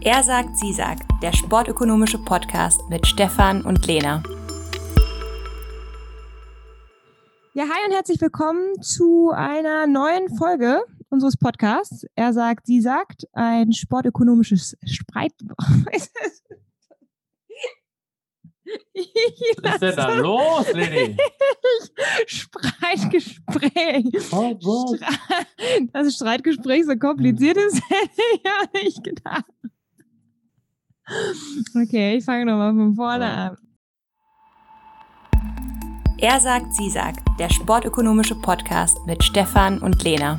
Er sagt, sie sagt, der sportökonomische Podcast mit Stefan und Lena. Ja, hi und herzlich willkommen zu einer neuen Folge unseres Podcasts. Er sagt, sie sagt, ein sportökonomisches Spreit. Was ist denn da los, Leni? Streitgespräch. Oh Gott. Dass das Streitgespräch so kompliziert ist, hätte ich ja nicht gedacht. Okay, ich fange nochmal von vorne an. Er sagt, sie sagt, der sportökonomische Podcast mit Stefan und Lena.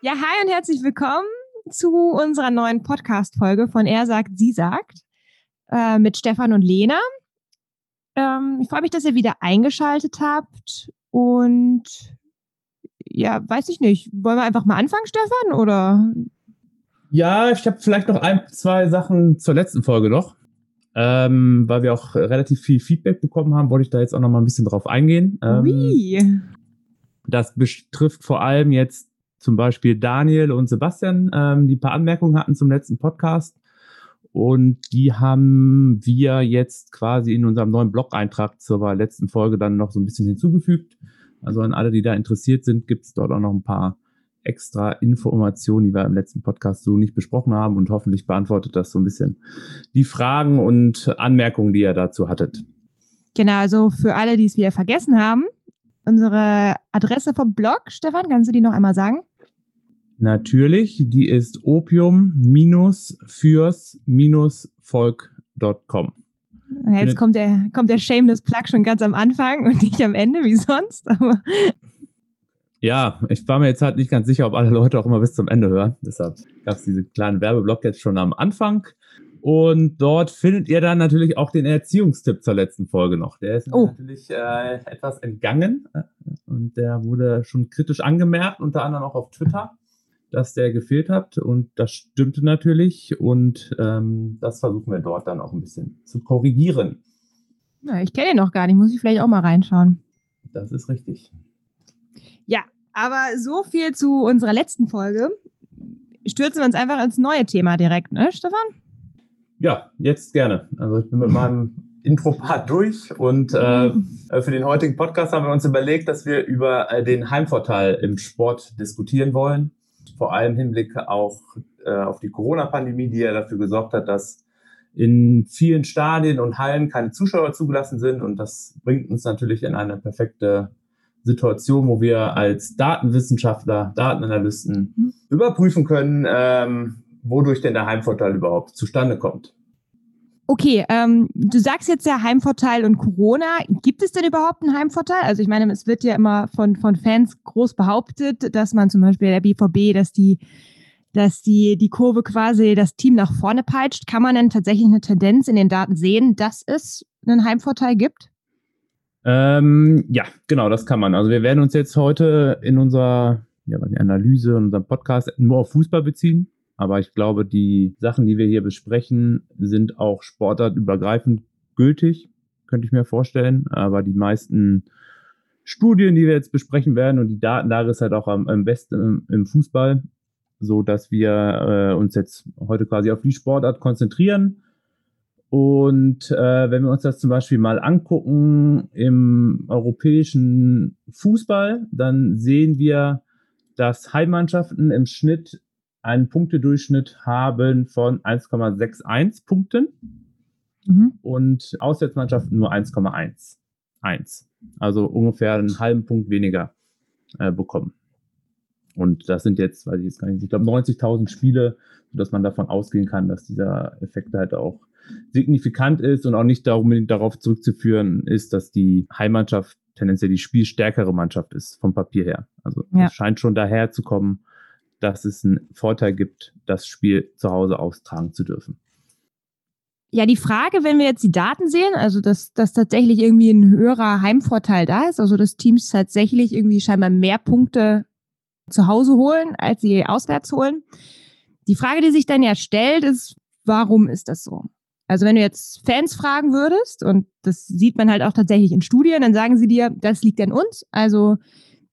Ja, hi und herzlich willkommen zu unserer neuen Podcast-Folge von Er sagt, sie sagt äh, mit Stefan und Lena. Ähm, ich freue mich, dass ihr wieder eingeschaltet habt und ja, weiß ich nicht. Wollen wir einfach mal anfangen, Stefan, oder? Ja, ich habe vielleicht noch ein, zwei Sachen zur letzten Folge noch. Ähm, weil wir auch relativ viel Feedback bekommen haben, wollte ich da jetzt auch noch mal ein bisschen drauf eingehen. Ähm, Ui. das betrifft vor allem jetzt zum Beispiel Daniel und Sebastian, ähm, die ein paar Anmerkungen hatten zum letzten Podcast. Und die haben wir jetzt quasi in unserem neuen Blog-Eintrag zur letzten Folge dann noch so ein bisschen hinzugefügt. Also an alle, die da interessiert sind, gibt es dort auch noch ein paar extra Informationen, die wir im letzten Podcast so nicht besprochen haben. Und hoffentlich beantwortet das so ein bisschen die Fragen und Anmerkungen, die ihr dazu hattet. Genau, also für alle, die es wieder vergessen haben, unsere Adresse vom Blog, Stefan, kannst du die noch einmal sagen? Natürlich, die ist opium-fürs-volk.com. Jetzt kommt der, kommt der Shameless Plug schon ganz am Anfang und nicht am Ende, wie sonst. Aber Ja, ich war mir jetzt halt nicht ganz sicher, ob alle Leute auch immer bis zum Ende hören. Deshalb gab es diese kleinen Werbeblock jetzt schon am Anfang. Und dort findet ihr dann natürlich auch den Erziehungstipp zur letzten Folge noch. Der ist Oh. natürlich äh, etwas entgangen und der wurde schon kritisch angemerkt, unter anderem auch auf Twitter, dass der gefehlt hat. Und das stimmte natürlich und ähm, das versuchen wir dort dann auch ein bisschen zu korrigieren. na, ich kenne ihn noch gar nicht, muss ich vielleicht auch mal reinschauen. Das ist richtig. Ja, aber so viel zu unserer letzten Folge. Stürzen wir uns einfach ins neue Thema direkt, ne, Stefan? Ja, jetzt gerne. Also ich bin mit meinem Intro-Part durch und äh, für den heutigen Podcast haben wir uns überlegt, dass wir über äh, den Heimvorteil im Sport diskutieren wollen. Vor allem im Hinblick auch äh, auf die Corona-Pandemie, die ja dafür gesorgt hat, dass in vielen Stadien und Hallen keine Zuschauer zugelassen sind. Und das bringt uns natürlich in eine perfekte Situation, wo wir als Datenwissenschaftler, Datenanalysten Mhm. überprüfen können, ähm, wodurch denn der Heimvorteil überhaupt zustande kommt. Okay, ähm, du sagst jetzt ja Heimvorteil und Corona. Gibt es denn überhaupt einen Heimvorteil? Also ich meine, es wird ja immer von, von Fans groß behauptet, dass man zum Beispiel der BVB, dass die, dass die, die Kurve quasi das Team nach vorne peitscht. Kann man denn tatsächlich eine Tendenz in den Daten sehen, dass es einen Heimvorteil gibt? Ähm, ja, genau, das kann man. Also wir werden uns jetzt heute in unserer ja, Analyse, in unserem Podcast nur auf Fußball beziehen. Aber ich glaube, die Sachen, die wir hier besprechen, sind auch sportartübergreifend gültig, könnte ich mir vorstellen. Aber die meisten Studien, die wir jetzt besprechen werden und die Datenlage ist halt auch am, am besten im, im Fußball, so dass wir äh, uns jetzt heute quasi auf die Sportart konzentrieren. Und äh, wenn wir uns das zum Beispiel mal angucken im europäischen Fußball, dann sehen wir, dass Heimmannschaften im Schnitt einen Punktedurchschnitt haben von 1,61 Punkten Mhm. und Auswärtsmannschaften nur 1,11. Also ungefähr einen halben Punkt weniger äh, bekommen. Und das sind jetzt, weiß ich jetzt gar nicht, ich glaube 90.000 Spiele, sodass man davon ausgehen kann, dass dieser Effekt halt auch signifikant ist und auch nicht unbedingt darauf zurückzuführen ist, dass die Heimmannschaft tendenziell die spielstärkere Mannschaft ist vom Papier her. Also Ja. es scheint schon daher zu kommen, dass es einen Vorteil gibt, das Spiel zu Hause austragen zu dürfen. Ja, die Frage, wenn wir jetzt die Daten sehen, also dass, dass tatsächlich irgendwie ein höherer Heimvorteil da ist, also dass Teams tatsächlich irgendwie scheinbar mehr Punkte zu Hause holen, als sie auswärts holen. Die Frage, die sich dann ja stellt, ist, warum ist das so? Also wenn du jetzt Fans fragen würdest, und das sieht man halt auch tatsächlich in Studien, dann sagen sie dir, das liegt an uns. Also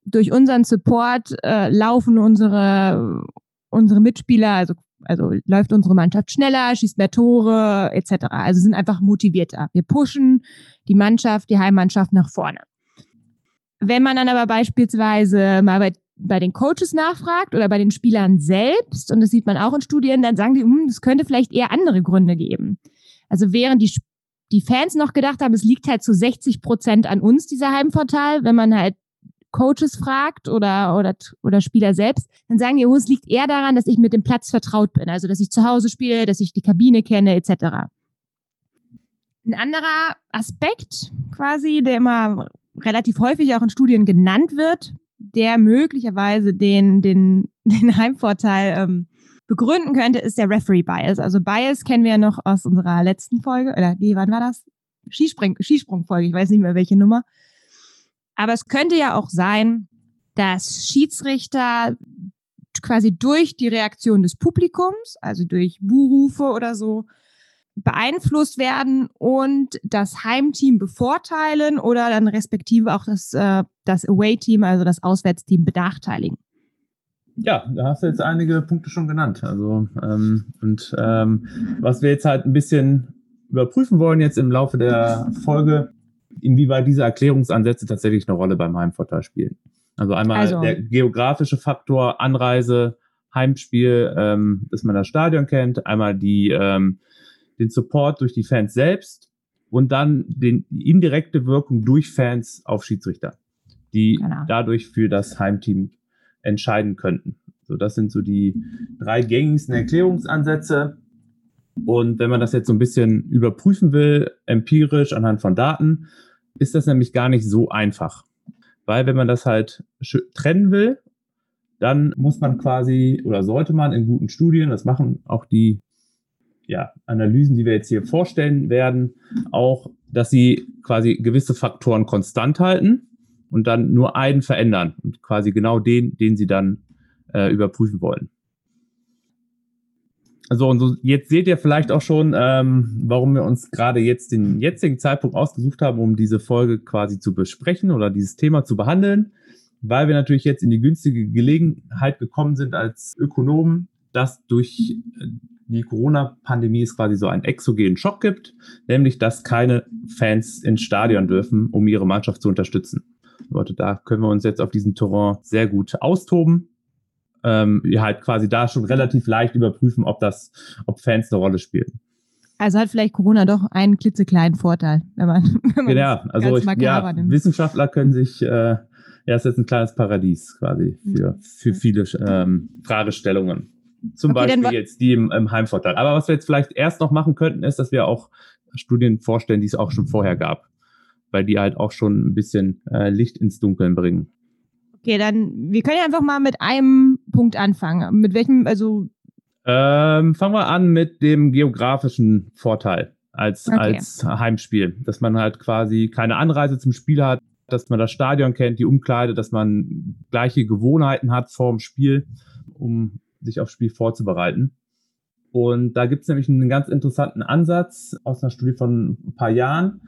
durch unseren Support äh, laufen unsere unsere Mitspieler, also, also läuft unsere Mannschaft schneller, schießt mehr Tore etc. Also sind einfach motivierter. Wir pushen die Mannschaft, die Heimmannschaft nach vorne. Wenn man dann aber beispielsweise mal bei, bei den Coaches nachfragt oder bei den Spielern selbst, und das sieht man auch in Studien, dann sagen die, hm, es könnte vielleicht eher andere Gründe geben. Also während die, die Fans noch gedacht haben, es liegt halt zu 60 Prozent an uns, dieser Heimvorteil, wenn man halt Coaches fragt oder, oder, oder Spieler selbst, dann sagen die, oh, es liegt eher daran, dass ich mit dem Platz vertraut bin. Also, dass ich zu Hause spiele, dass ich die Kabine kenne, etc. Ein anderer Aspekt quasi, der immer relativ häufig auch in Studien genannt wird, der möglicherweise den, den, den Heimvorteil ähm, begründen könnte, ist der Referee Bias. Also Bias kennen wir ja noch aus unserer letzten Folge, oder nee, wann war das? Skisprung, Skisprungfolge, ich weiß nicht mehr welche Nummer. Aber es könnte ja auch sein, dass Schiedsrichter quasi durch die Reaktion des Publikums, also durch Buhrufe oder so, beeinflusst werden und das Heimteam bevorteilen oder dann respektive auch das, äh, das Away-Team, also das Auswärtsteam benachteiligen. Ja, da hast du jetzt einige Punkte schon genannt. Also ähm, und ähm, was wir jetzt halt ein bisschen überprüfen wollen jetzt im Laufe der Folge, inwieweit diese Erklärungsansätze tatsächlich eine Rolle beim Heimvorteil spielen. Also einmal also, der geografische Faktor, Anreise, Heimspiel, ähm, dass man das Stadion kennt, einmal die ähm, den Support durch die Fans selbst und dann den, die indirekte Wirkung durch Fans auf Schiedsrichter, die genau. dadurch für das Heimteam entscheiden könnten. So, das sind so die drei gängigsten Erklärungsansätze. Und wenn man das jetzt so ein bisschen überprüfen will, empirisch anhand von Daten, ist das nämlich gar nicht so einfach. Weil wenn man das halt trennen will, dann muss man quasi oder sollte man in guten Studien, das machen auch die ja, Analysen, die wir jetzt hier vorstellen werden, auch, dass sie quasi gewisse Faktoren konstant halten und dann nur einen verändern und quasi genau den, den sie dann äh, überprüfen wollen. Also und so, jetzt seht ihr vielleicht auch schon, ähm, warum wir uns gerade jetzt den jetzigen Zeitpunkt ausgesucht haben, um diese Folge quasi zu besprechen oder dieses Thema zu behandeln, weil wir natürlich jetzt in die günstige Gelegenheit gekommen sind als Ökonomen, dass durch äh, die Corona-Pandemie es quasi so einen exogenen Schock gibt, nämlich dass keine Fans ins Stadion dürfen, um ihre Mannschaft zu unterstützen. Leute, da können wir uns jetzt auf diesem Terrain sehr gut austoben. Ähm, ja, halt quasi da schon relativ leicht überprüfen, ob das, ob Fans eine Rolle spielen. Also hat vielleicht Corona doch einen klitzekleinen Vorteil, wenn man, wenn man ja, also ich, ja, Wissenschaftler können sich, äh, ja, ist jetzt ein kleines Paradies quasi für, für viele ähm, Fragestellungen. Zum okay, Beispiel jetzt die im, im Heimvorteil. Aber was wir jetzt vielleicht erst noch machen könnten, ist, dass wir auch Studien vorstellen, die es auch schon vorher gab. Weil die halt auch schon ein bisschen äh, Licht ins Dunkeln bringen. Okay, dann, wir können ja einfach mal mit einem Punkt anfangen. Mit welchem, also. Ähm, fangen wir an mit dem geografischen Vorteil als, okay. als Heimspiel. Dass man halt quasi keine Anreise zum Spiel hat, dass man das Stadion kennt, die Umkleide, dass man gleiche Gewohnheiten hat vor dem Spiel, um sich aufs Spiel vorzubereiten. Und da gibt es nämlich einen ganz interessanten Ansatz aus einer Studie von ein paar Jahren,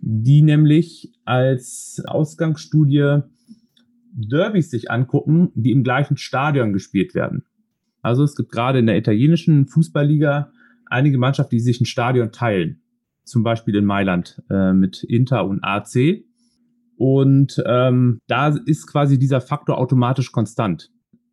die nämlich als Ausgangsstudie Derbys sich angucken, die im gleichen Stadion gespielt werden. Also es gibt gerade in der italienischen Fußballliga einige Mannschaften, die sich ein Stadion teilen. Zum Beispiel in Mailand äh, mit Inter und AC. Und ähm, da ist quasi dieser Faktor automatisch konstant,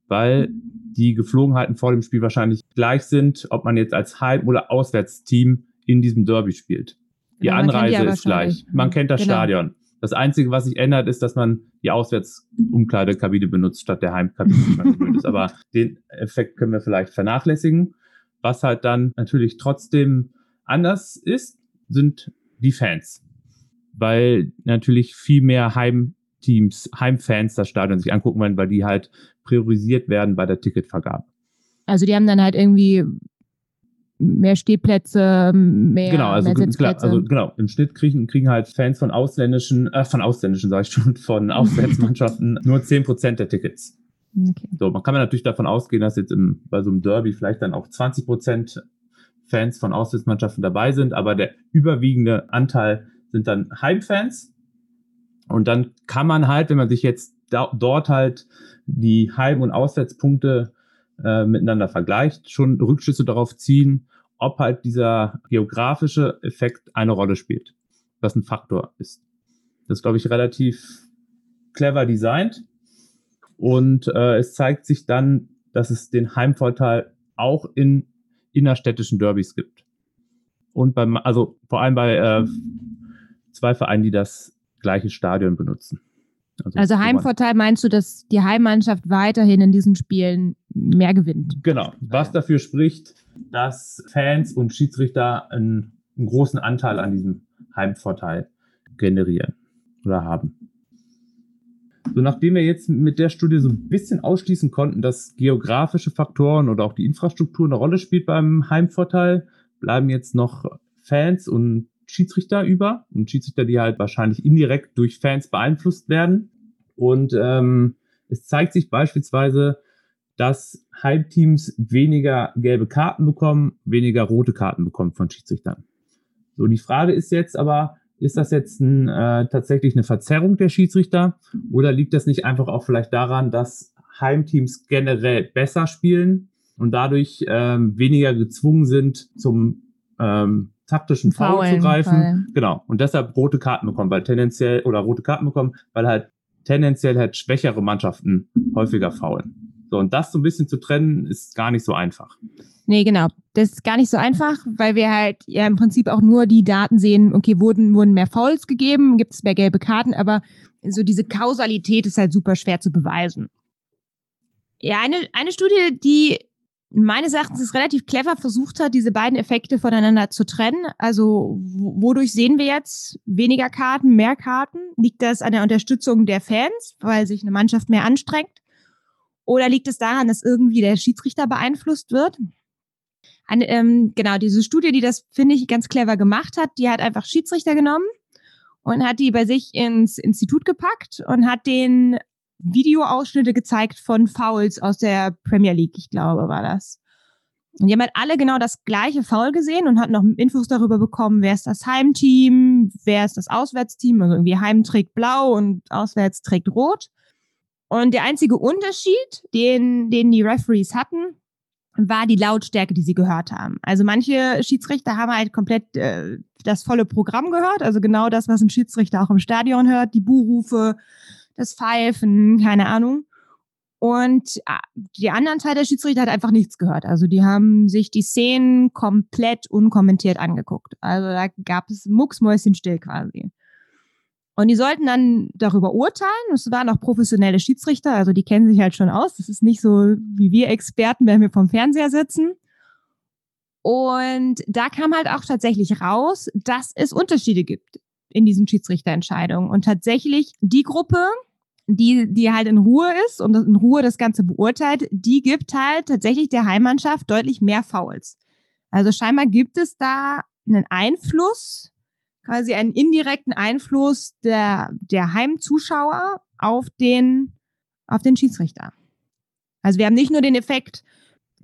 weil die Geflogenheiten vor dem Spiel wahrscheinlich gleich sind, ob man jetzt als Heim- oder Auswärtsteam in diesem Derby spielt. Die ja, Anreise ist gleich. Man kennt das genau. Stadion. Das Einzige, was sich ändert, ist, dass man die Auswärtsumkleidekabine benutzt statt der Heimkabine. Aber den Effekt können wir vielleicht vernachlässigen. Was halt dann natürlich trotzdem anders ist, sind die Fans. Weil natürlich viel mehr Heimteams, Heimfans das Stadion sich angucken wollen, weil die halt priorisiert werden bei der Ticketvergabe. Also die haben dann halt irgendwie mehr Stehplätze, mehr genau, also, mehr klar, also genau, im Schnitt kriegen, kriegen halt Fans von ausländischen, äh, von ausländischen, sage ich schon, von Auswärtsmannschaften nur 10% der Tickets. Okay. So, man kann man natürlich davon ausgehen, dass jetzt im, bei so einem Derby vielleicht dann auch 20% Fans von Auswärtsmannschaften dabei sind, aber der überwiegende Anteil sind dann Heimfans. Und dann kann man halt, wenn man sich jetzt da, dort halt die Heim- und Auswärtspunkte äh, miteinander vergleicht, schon Rückschlüsse darauf ziehen, ob halt dieser geografische Effekt eine Rolle spielt, was ein Faktor ist. Das ist, glaube ich, relativ clever designt. Und äh, es zeigt sich dann, dass es den Heimvorteil auch in innerstädtischen Derbys gibt. Und beim, also vor allem bei äh, zwei Vereinen, die das gleiche Stadion benutzen. Also, also Heimvorteil meinst du, dass die Heimmannschaft weiterhin in diesen Spielen mehr gewinnt? Genau. Was dafür spricht, dass Fans und Schiedsrichter einen, einen großen Anteil an diesem Heimvorteil generieren oder haben. So, nachdem wir jetzt mit der Studie so ein bisschen ausschließen konnten, dass geografische Faktoren oder auch die Infrastruktur eine Rolle spielt beim Heimvorteil, bleiben jetzt noch Fans und Schiedsrichter über und Schiedsrichter, die halt wahrscheinlich indirekt durch Fans beeinflusst werden. Und ähm, es zeigt sich beispielsweise, dass Heimteams weniger gelbe Karten bekommen, weniger rote Karten bekommen von Schiedsrichtern. So, die Frage ist jetzt aber, ist das jetzt ein, äh, tatsächlich eine Verzerrung der Schiedsrichter oder liegt das nicht einfach auch vielleicht daran, dass Heimteams generell besser spielen und dadurch ähm, weniger gezwungen sind, zum ähm, taktischen Foul zu greifen? Fall. Genau. Und deshalb rote Karten bekommen, weil tendenziell oder rote Karten bekommen, weil halt tendenziell halt schwächere Mannschaften häufiger faulen. So, und das so ein bisschen zu trennen, ist gar nicht so einfach. Nee, genau. Das ist gar nicht so einfach, weil wir halt ja im Prinzip auch nur die Daten sehen, okay, wurden, wurden mehr Fouls gegeben, gibt es mehr gelbe Karten, aber so diese Kausalität ist halt super schwer zu beweisen. Ja, eine, eine Studie, die meines Erachtens ist relativ clever versucht hat, diese beiden Effekte voneinander zu trennen. Also wodurch sehen wir jetzt weniger Karten, mehr Karten? Liegt das an der Unterstützung der Fans, weil sich eine Mannschaft mehr anstrengt? Oder liegt es daran, dass irgendwie der Schiedsrichter beeinflusst wird? Eine, ähm, genau, diese Studie, die das, finde ich, ganz clever gemacht hat, die hat einfach Schiedsrichter genommen und hat die bei sich ins Institut gepackt und hat den Videoausschnitte gezeigt von Fouls aus der Premier League, ich glaube, war das. Und die haben halt alle genau das gleiche Foul gesehen und hatten noch Infos darüber bekommen, wer ist das Heimteam, wer ist das Auswärtsteam. Also irgendwie Heim trägt blau und auswärts trägt rot. Und der einzige Unterschied, den, den die Referees hatten, war die Lautstärke, die sie gehört haben. Also manche Schiedsrichter haben halt komplett äh, das volle Programm gehört, also genau das, was ein Schiedsrichter auch im Stadion hört, die Buhrufe, das Pfeifen, keine Ahnung. Und äh, die anderen Teil der Schiedsrichter hat einfach nichts gehört. Also die haben sich die Szenen komplett unkommentiert angeguckt. Also da gab es mucksmäuschenstill quasi. Und die sollten dann darüber urteilen. Es waren auch professionelle Schiedsrichter, also die kennen sich halt schon aus. Das ist nicht so wie wir Experten, wenn wir vom Fernseher sitzen. Und da kam halt auch tatsächlich raus, dass es Unterschiede gibt in diesen Schiedsrichterentscheidungen. Und tatsächlich die Gruppe, die, die halt in Ruhe ist und in Ruhe das Ganze beurteilt, die gibt halt tatsächlich der Heimmannschaft deutlich mehr Fouls. Also scheinbar gibt es da einen Einfluss quasi einen indirekten Einfluss der, der Heimzuschauer auf den, auf den Schiedsrichter. Also wir haben nicht nur den Effekt,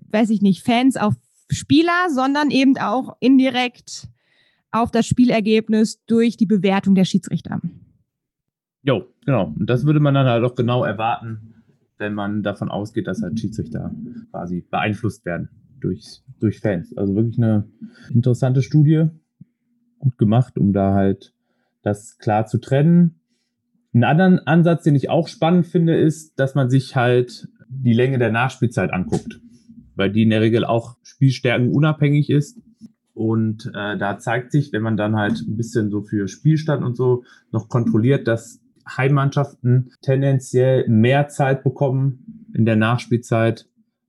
weiß ich nicht, Fans auf Spieler, sondern eben auch indirekt auf das Spielergebnis durch die Bewertung der Schiedsrichter. Jo, genau. Und das würde man dann halt auch genau erwarten, wenn man davon ausgeht, dass halt Schiedsrichter quasi beeinflusst werden durch, durch Fans. Also wirklich eine interessante Studie, gut gemacht, um da halt das klar zu trennen. Einen anderen Ansatz, den ich auch spannend finde, ist, dass man sich halt die Länge der Nachspielzeit anguckt, weil die in der Regel auch Spielstärken unabhängig ist. Und äh, da zeigt sich, wenn man dann halt ein bisschen so für Spielstand und so noch kontrolliert, dass Heimmannschaften tendenziell mehr Zeit bekommen in der Nachspielzeit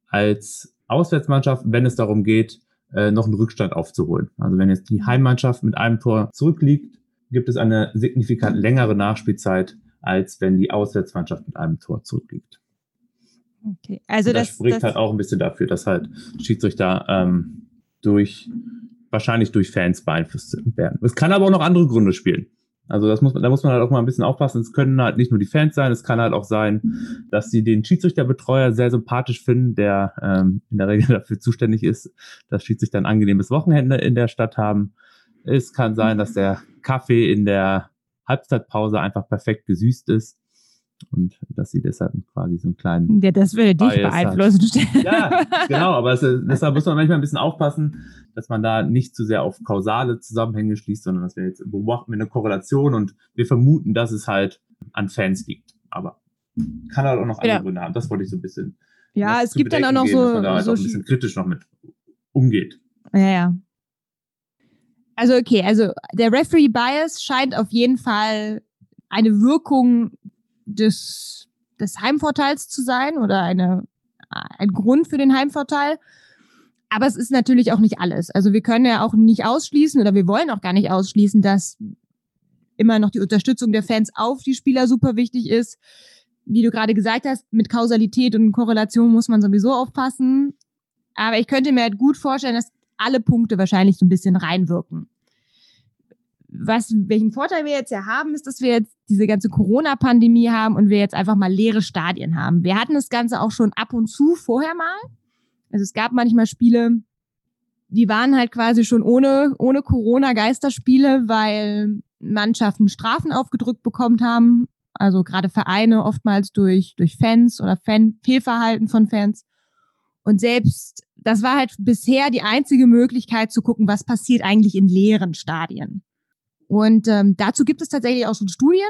als Auswärtsmannschaften, wenn es darum geht, äh, noch einen Rückstand aufzuholen. Also wenn jetzt die Heimmannschaft mit einem Tor zurückliegt, gibt es eine signifikant längere Nachspielzeit, als wenn die Auswärtsmannschaft mit einem Tor zurückliegt. Okay, also das, das spricht das halt auch ein bisschen dafür, dass halt Schiedsrichter ähm, durch wahrscheinlich durch Fans beeinflusst werden. Es kann aber auch noch andere Gründe spielen. Also das muss man, da muss man halt auch mal ein bisschen aufpassen. Es können halt nicht nur die Fans sein, es kann halt auch sein, dass sie den Schiedsrichterbetreuer sehr sympathisch finden, der ähm, in der Regel dafür zuständig ist, dass Schiedsrichter ein angenehmes Wochenende in der Stadt haben. Es kann sein, dass der Kaffee in der Halbzeitpause einfach perfekt gesüßt ist. Und dass sie deshalb quasi so einen kleinen. Ja, das würde dich beeinflussen. Hat. Ja, genau, aber es, deshalb muss man manchmal ein bisschen aufpassen, dass man da nicht zu sehr auf kausale Zusammenhänge schließt, sondern dass wir jetzt beobachten wir eine Korrelation und wir vermuten, dass es halt an Fans liegt. Aber kann halt auch noch andere ja. Gründe haben. Das wollte ich so ein bisschen. Ja, es gibt dann auch noch gehen, so. Dass man da halt so auch ein bisschen kritisch noch mit umgeht. Ja, ja. Also, okay, also der Referee Bias scheint auf jeden Fall eine Wirkung des, des Heimvorteils zu sein oder eine, ein Grund für den Heimvorteil. Aber es ist natürlich auch nicht alles. Also wir können ja auch nicht ausschließen oder wir wollen auch gar nicht ausschließen, dass immer noch die Unterstützung der Fans auf die Spieler super wichtig ist. Wie du gerade gesagt hast, mit Kausalität und Korrelation muss man sowieso aufpassen. Aber ich könnte mir halt gut vorstellen, dass alle Punkte wahrscheinlich so ein bisschen reinwirken was, welchen Vorteil wir jetzt ja haben, ist, dass wir jetzt diese ganze Corona-Pandemie haben und wir jetzt einfach mal leere Stadien haben. Wir hatten das Ganze auch schon ab und zu vorher mal. Also es gab manchmal Spiele, die waren halt quasi schon ohne, ohne Corona-Geisterspiele, weil Mannschaften Strafen aufgedrückt bekommen haben. Also gerade Vereine oftmals durch, durch Fans oder Fan Fehlverhalten von Fans. Und selbst, das war halt bisher die einzige Möglichkeit zu gucken, was passiert eigentlich in leeren Stadien. Und ähm, dazu gibt es tatsächlich auch schon Studien,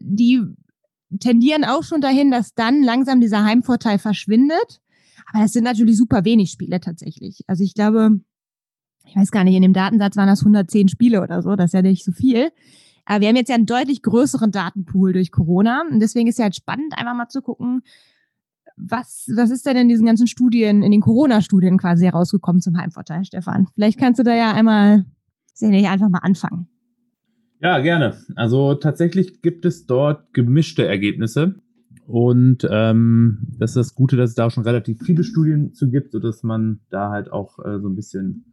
die tendieren auch schon dahin, dass dann langsam dieser Heimvorteil verschwindet. Aber das sind natürlich super wenig Spiele tatsächlich. Also ich glaube, ich weiß gar nicht, in dem Datensatz waren das 110 Spiele oder so, das ist ja nicht so viel. Aber wir haben jetzt ja einen deutlich größeren Datenpool durch Corona. Und deswegen ist ja halt spannend, einfach mal zu gucken, was, was ist denn in diesen ganzen Studien, in den Corona-Studien quasi herausgekommen zum Heimvorteil, Stefan? Vielleicht kannst du da ja einmal, sehr einfach mal anfangen. Ja, gerne. Also tatsächlich gibt es dort gemischte Ergebnisse. Und ähm, das ist das Gute, dass es da schon relativ viele Studien zu gibt, sodass man da halt auch äh, so ein bisschen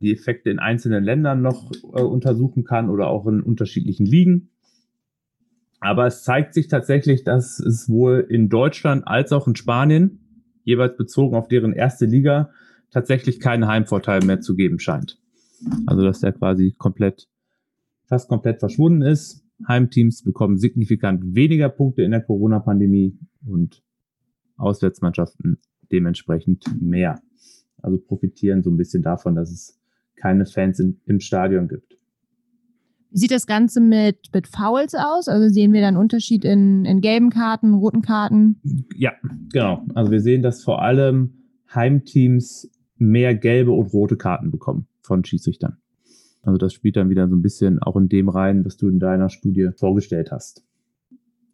die Effekte in einzelnen Ländern noch äh, untersuchen kann oder auch in unterschiedlichen Ligen. Aber es zeigt sich tatsächlich, dass es wohl in Deutschland als auch in Spanien, jeweils bezogen auf deren erste Liga, tatsächlich keinen Heimvorteil mehr zu geben scheint. Also dass der quasi komplett fast komplett verschwunden ist. Heimteams bekommen signifikant weniger Punkte in der Corona-Pandemie und Auswärtsmannschaften dementsprechend mehr. Also profitieren so ein bisschen davon, dass es keine Fans in, im Stadion gibt. Wie sieht das Ganze mit, mit Fouls aus? Also sehen wir da einen Unterschied in, in gelben Karten, roten Karten? Ja, genau. Also wir sehen, dass vor allem Heimteams mehr gelbe und rote Karten bekommen von Schiedsrichtern. Also das spielt dann wieder so ein bisschen auch in dem rein, was du in deiner Studie vorgestellt hast.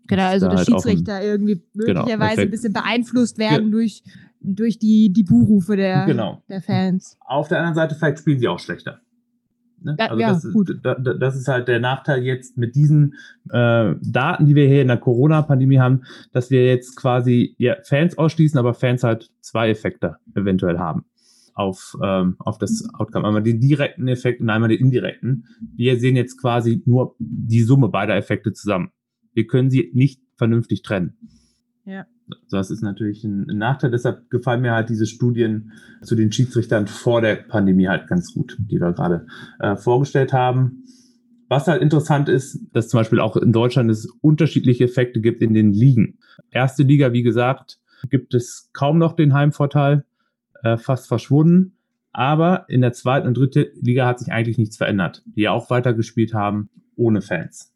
Genau, also dass halt Schiedsrichter ein, irgendwie genau, möglicherweise genau, ein bisschen beeinflusst werden ja. durch, durch die, die Buhrufe der, genau. der Fans. Auf der anderen Seite, vielleicht spielen sie auch schlechter. Ne? Ja, also ja, das, gut. Da, das ist halt der Nachteil jetzt mit diesen äh, Daten, die wir hier in der Corona-Pandemie haben, dass wir jetzt quasi ja, Fans ausschließen, aber Fans halt zwei Effekte eventuell haben auf, ähm, auf das Outcome. Einmal den direkten Effekt und einmal den indirekten. Wir sehen jetzt quasi nur die Summe beider Effekte zusammen. Wir können sie nicht vernünftig trennen. Ja. Das ist natürlich ein, Nachteil. Deshalb gefallen mir halt diese Studien zu den Schiedsrichtern vor der Pandemie halt ganz gut, die wir gerade äh, vorgestellt haben. Was halt interessant ist, dass zum Beispiel auch in Deutschland es unterschiedliche Effekte gibt in den Ligen. Erste Liga, wie gesagt, gibt es kaum noch den Heimvorteil äh, fast verschwunden. Aber in der zweiten und dritten Liga hat sich eigentlich nichts verändert, die ja auch weitergespielt haben ohne Fans.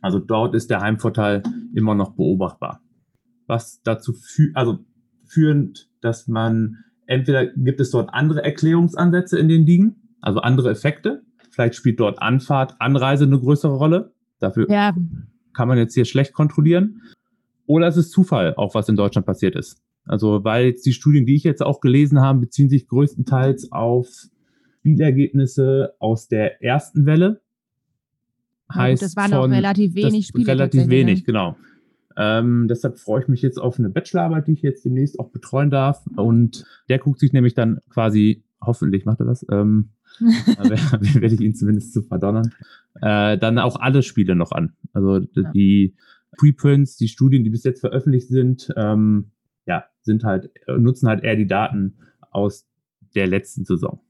Also dort ist der Heimvorteil immer noch beobachtbar. Was dazu führt, also führend, dass man entweder gibt es dort andere Erklärungsansätze in den Ligen, also andere Effekte. Vielleicht spielt dort Anfahrt, Anreise eine größere Rolle. Dafür ja. kann man jetzt hier schlecht kontrollieren. Oder es ist Zufall, auch was in Deutschland passiert ist. Also, weil jetzt die Studien, die ich jetzt auch gelesen habe, beziehen sich größtenteils auf Spielergebnisse aus der ersten Welle. Heißt das waren auch relativ wenig Spiele. Relativ wenig, ne? genau. Ähm, deshalb freue ich mich jetzt auf eine Bachelorarbeit, die ich jetzt demnächst auch betreuen darf. Und der guckt sich nämlich dann quasi, hoffentlich macht er das, ähm, werde ich ihn zumindest zu verdonnern, äh, dann auch alle Spiele noch an. Also die Preprints, die Studien, die bis jetzt veröffentlicht sind, ähm, ja, sind halt, äh, nutzen halt eher die Daten aus der letzten Saison.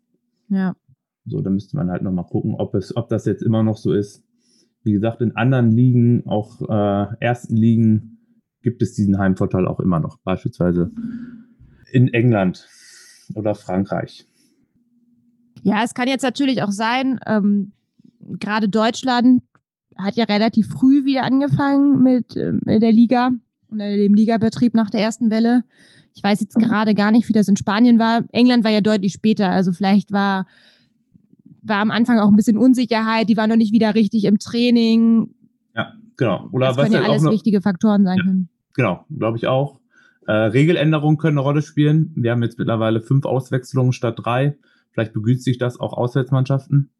Ja. So, da müsste man halt nochmal gucken, ob es, ob das jetzt immer noch so ist, wie gesagt, in anderen Ligen, auch äh, ersten Ligen, gibt es diesen Heimvorteil auch immer noch. Beispielsweise in England oder Frankreich. Ja, es kann jetzt natürlich auch sein, ähm, gerade Deutschland hat ja relativ früh wieder angefangen mit, äh, mit der Liga und dem Ligabetrieb nach der ersten Welle. Ich weiß jetzt gerade gar nicht, wie das in Spanien war. England war ja deutlich später, also vielleicht war, war am Anfang auch ein bisschen Unsicherheit, die war noch nicht wieder richtig im Training. Ja, genau. Oder das was können ja alles noch, wichtige Faktoren sein ja, können. Genau, glaube ich auch. Äh, Regeländerungen können eine Rolle spielen. Wir haben jetzt mittlerweile fünf Auswechslungen statt drei. Vielleicht begünstigt das auch Auswärtsmannschaften.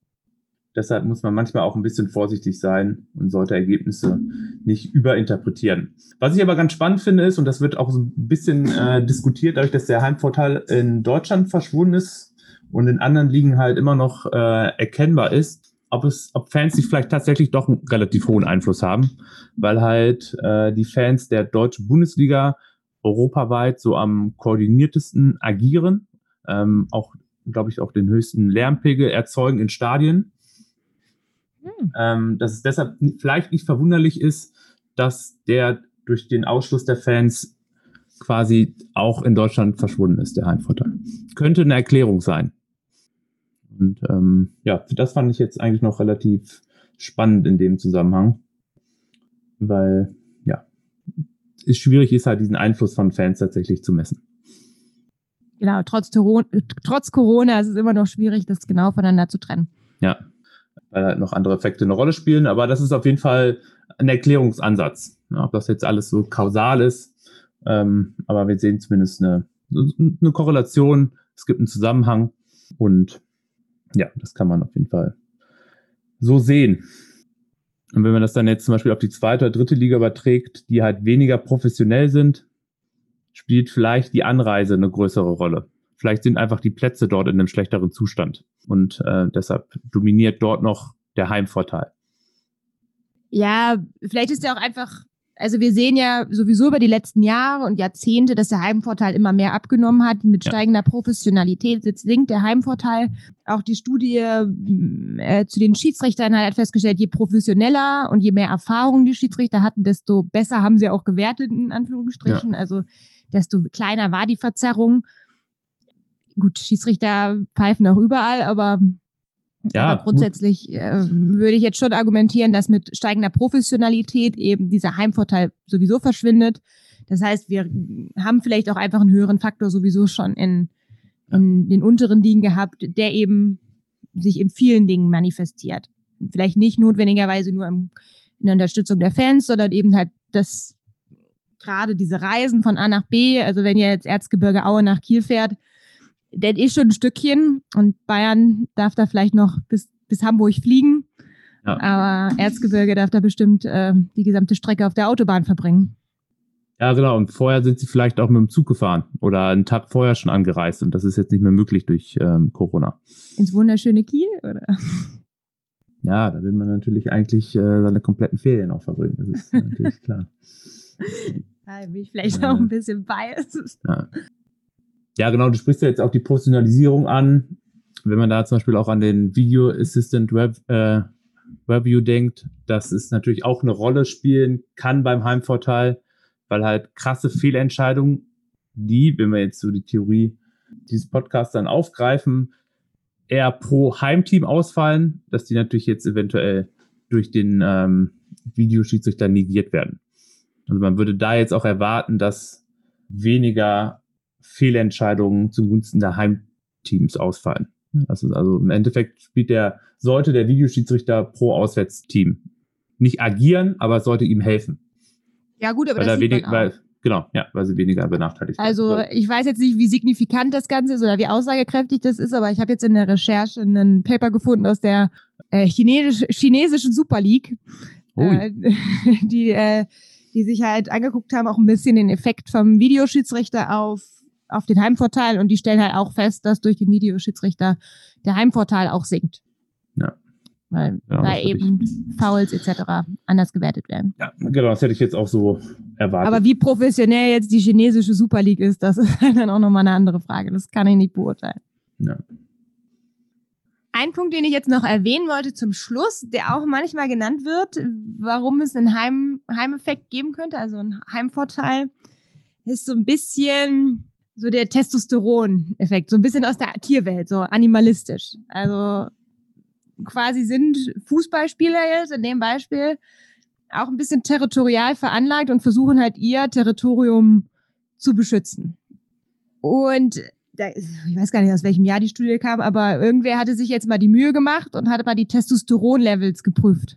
Deshalb muss man manchmal auch ein bisschen vorsichtig sein und sollte Ergebnisse nicht überinterpretieren. Was ich aber ganz spannend finde ist, und das wird auch so ein bisschen äh, diskutiert, dadurch, dass der Heimvorteil in Deutschland verschwunden ist und in anderen Ligen halt immer noch äh, erkennbar ist, ob es, ob Fans sich vielleicht tatsächlich doch einen relativ hohen Einfluss haben, weil halt äh, die Fans der deutschen Bundesliga europaweit so am koordiniertesten agieren, ähm, auch glaube ich auch den höchsten Lärmpegel erzeugen in Stadien hm. Ähm, dass es deshalb vielleicht nicht verwunderlich ist, dass der durch den Ausschluss der Fans quasi auch in Deutschland verschwunden ist, der Heimvorteil. Könnte eine Erklärung sein. Und ähm, ja, das fand ich jetzt eigentlich noch relativ spannend in dem Zusammenhang, weil ja, es schwierig ist halt diesen Einfluss von Fans tatsächlich zu messen. Genau, trotz, trotz Corona ist es immer noch schwierig, das genau voneinander zu trennen. Ja, weil halt noch andere Effekte eine Rolle spielen. Aber das ist auf jeden Fall ein Erklärungsansatz. Ja, ob das jetzt alles so kausal ist, ähm, aber wir sehen zumindest eine, eine Korrelation. Es gibt einen Zusammenhang und ja, das kann man auf jeden Fall so sehen. Und wenn man das dann jetzt zum Beispiel auf die zweite oder dritte Liga überträgt, die halt weniger professionell sind, spielt vielleicht die Anreise eine größere Rolle. Vielleicht sind einfach die Plätze dort in einem schlechteren Zustand. Und äh, deshalb dominiert dort noch der Heimvorteil. Ja, vielleicht ist ja auch einfach, also wir sehen ja sowieso über die letzten Jahre und Jahrzehnte, dass der Heimvorteil immer mehr abgenommen hat. Mit steigender ja. Professionalität sinkt der Heimvorteil. Auch die Studie äh, zu den Schiedsrichtern hat festgestellt, je professioneller und je mehr Erfahrung die Schiedsrichter hatten, desto besser haben sie auch gewertet, in Anführungsstrichen. Ja. Also desto kleiner war die Verzerrung gut, Schiedsrichter pfeifen auch überall, aber, ja, aber grundsätzlich äh, würde ich jetzt schon argumentieren, dass mit steigender Professionalität eben dieser Heimvorteil sowieso verschwindet. Das heißt, wir haben vielleicht auch einfach einen höheren Faktor sowieso schon in, in den unteren Ligen gehabt, der eben sich in vielen Dingen manifestiert. Vielleicht nicht notwendigerweise nur im, in der Unterstützung der Fans, sondern eben halt das gerade diese Reisen von A nach B, also wenn ihr jetzt Erzgebirge Aue nach Kiel fährt, der ist schon ein Stückchen und Bayern darf da vielleicht noch bis, bis Hamburg fliegen. Ja. Aber Erzgebirge darf da bestimmt äh, die gesamte Strecke auf der Autobahn verbringen. Ja, genau. Und vorher sind sie vielleicht auch mit dem Zug gefahren oder einen Tag vorher schon angereist. Und das ist jetzt nicht mehr möglich durch ähm, Corona. Ins wunderschöne Kiel, oder? Ja, da will man natürlich eigentlich äh, seine kompletten Ferien auch verbringen. Das ist natürlich klar. Da bin ich vielleicht auch ein bisschen biased. Ja. Ja, genau, du sprichst ja jetzt auch die Professionalisierung an. Wenn man da zum Beispiel auch an den Video Assistant Web, äh, Review denkt, dass es natürlich auch eine Rolle spielen kann beim Heimvorteil, weil halt krasse Fehlentscheidungen, die, wenn wir jetzt so die Theorie dieses Podcasts dann aufgreifen, eher pro Heimteam ausfallen, dass die natürlich jetzt eventuell durch den ähm, Videoschiedsrichter negiert werden. Also man würde da jetzt auch erwarten, dass weniger Fehlentscheidungen zugunsten der Heimteams ausfallen. Das ist also im Endeffekt spielt der, sollte der Videoschiedsrichter pro Auswärtsteam nicht agieren, aber es sollte ihm helfen. Ja, gut, aber weil das wenig, weil, Genau, ja, weil sie weniger benachteiligt Also ich weiß jetzt nicht, wie signifikant das Ganze ist oder wie aussagekräftig das ist, aber ich habe jetzt in der Recherche einen Paper gefunden aus der äh, Chinesisch, chinesischen Super League, äh, die, äh, die sich halt angeguckt haben, auch ein bisschen den Effekt vom Videoschiedsrichter auf auf den Heimvorteil und die stellen halt auch fest, dass durch den Videoschiedsrichter der Heimvorteil auch sinkt. Ja. Weil ja, da eben ich. Fouls etc. anders gewertet werden. Ja, genau, das hätte ich jetzt auch so erwartet. Aber wie professionell jetzt die chinesische Super League ist, das ist dann auch nochmal eine andere Frage. Das kann ich nicht beurteilen. Ja. Ein Punkt, den ich jetzt noch erwähnen wollte zum Schluss, der auch manchmal genannt wird, warum es einen Heim Heimeffekt geben könnte, also ein Heimvorteil, ist so ein bisschen so der Testosteron-Effekt, so ein bisschen aus der Tierwelt, so animalistisch. Also quasi sind Fußballspieler jetzt in dem Beispiel auch ein bisschen territorial veranlagt und versuchen halt ihr Territorium zu beschützen. Und ich weiß gar nicht, aus welchem Jahr die Studie kam, aber irgendwer hatte sich jetzt mal die Mühe gemacht und hatte mal die Testosteron-Levels geprüft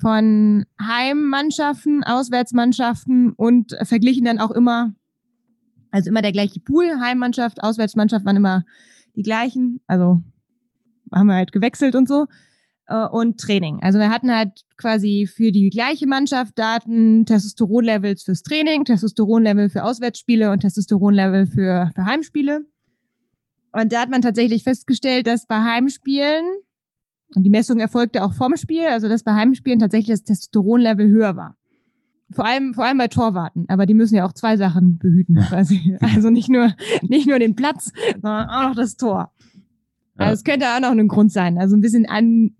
von Heimmannschaften, Auswärtsmannschaften und verglichen dann auch immer, also immer der gleiche Pool, Heimmannschaft, Auswärtsmannschaft waren immer die gleichen, also haben wir halt gewechselt und so äh, und Training. Also wir hatten halt quasi für die gleiche Mannschaft Daten, Testosteronlevels fürs Training, Testosteronlevel für Auswärtsspiele und Testosteronlevel für, für Heimspiele. Und da hat man tatsächlich festgestellt, dass bei Heimspielen, und die Messung erfolgte auch vorm Spiel, also dass bei Heimspielen tatsächlich das Testosteronlevel höher war. Vor allem, vor allem bei Torwarten. Aber die müssen ja auch zwei Sachen behüten, quasi. Also nicht nur, nicht nur den Platz, sondern auch noch das Tor. Also es könnte auch noch ein Grund sein. Also ein bisschen an,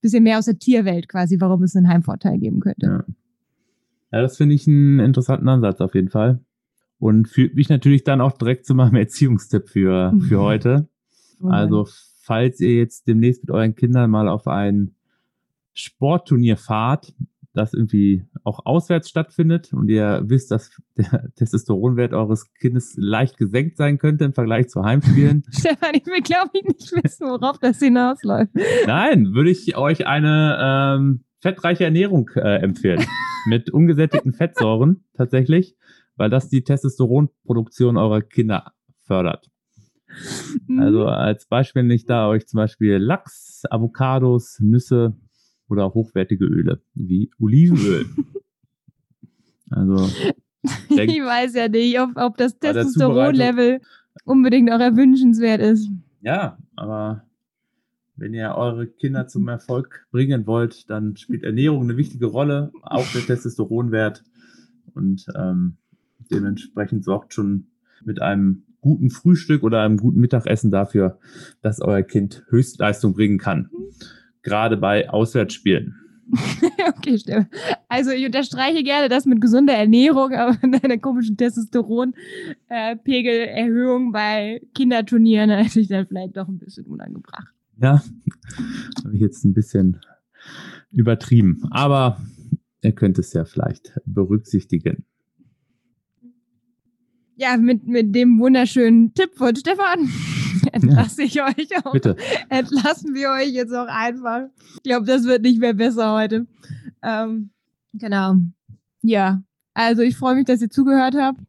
bisschen mehr aus der Tierwelt quasi, warum es einen Heimvorteil geben könnte. Ja, ja das finde ich einen interessanten Ansatz auf jeden Fall. Und führt mich natürlich dann auch direkt zu meinem Erziehungstipp für, für heute. Also, falls ihr jetzt demnächst mit euren Kindern mal auf ein Sportturnier fahrt, das irgendwie auch auswärts stattfindet und ihr wisst, dass der Testosteronwert eures Kindes leicht gesenkt sein könnte im Vergleich zu Heimspielen. Stefan, ich will glaube ich nicht wissen, worauf das hinausläuft. Nein, würde ich euch eine ähm, fettreiche Ernährung äh, empfehlen. mit ungesättigten Fettsäuren tatsächlich, weil das die Testosteronproduktion eurer Kinder fördert. Mhm. Also als Beispiel nicht da euch zum Beispiel Lachs, Avocados, Nüsse, oder hochwertige Öle, wie Olivenöl. also. ich weiß ja nicht, ob, ob das Testosteronlevel unbedingt auch erwünschenswert ist. Ja, aber wenn ihr eure Kinder zum Erfolg bringen wollt, dann spielt Ernährung eine wichtige Rolle, auch der Testosteronwert. Und ähm, dementsprechend sorgt schon mit einem guten Frühstück oder einem guten Mittagessen dafür, dass euer Kind Höchstleistung bringen kann. Gerade bei Auswärtsspielen. okay, stimmt. Also ich unterstreiche gerne das mit gesunder Ernährung, aber einer komischen Testosteronpegelerhöhung bei Kinderturnieren hätte ich dann vielleicht doch ein bisschen unangebracht. Ja, habe ich jetzt ein bisschen übertrieben. Aber ihr könnt es ja vielleicht berücksichtigen. Ja, mit, mit dem wunderschönen Tipp von Stefan entlasse ich euch auch. Bitte. Entlassen wir euch jetzt auch einfach. Ich glaube, das wird nicht mehr besser heute. Ähm, genau. Ja, also ich freue mich, dass ihr zugehört habt.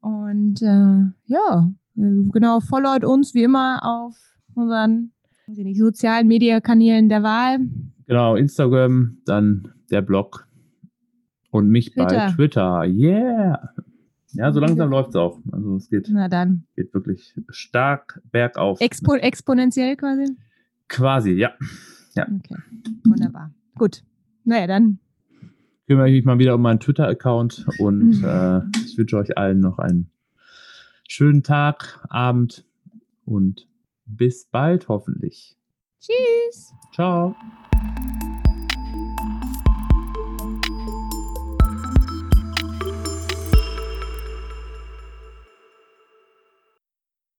Und äh, ja, genau, followt uns wie immer auf unseren nicht, sozialen Mediakanälen der Wahl. Genau, Instagram, dann der Blog und mich Twitter. bei Twitter. Yeah! Ja, so langsam läuft es auch. Also es geht, Na dann. geht wirklich stark bergauf. Expo exponentiell quasi? Quasi, ja. ja. Okay, wunderbar. Gut. Naja, dann kümmere ich mich mal wieder um meinen Twitter-Account und äh, ich wünsche euch allen noch einen schönen Tag, Abend und bis bald hoffentlich. Tschüss. Ciao.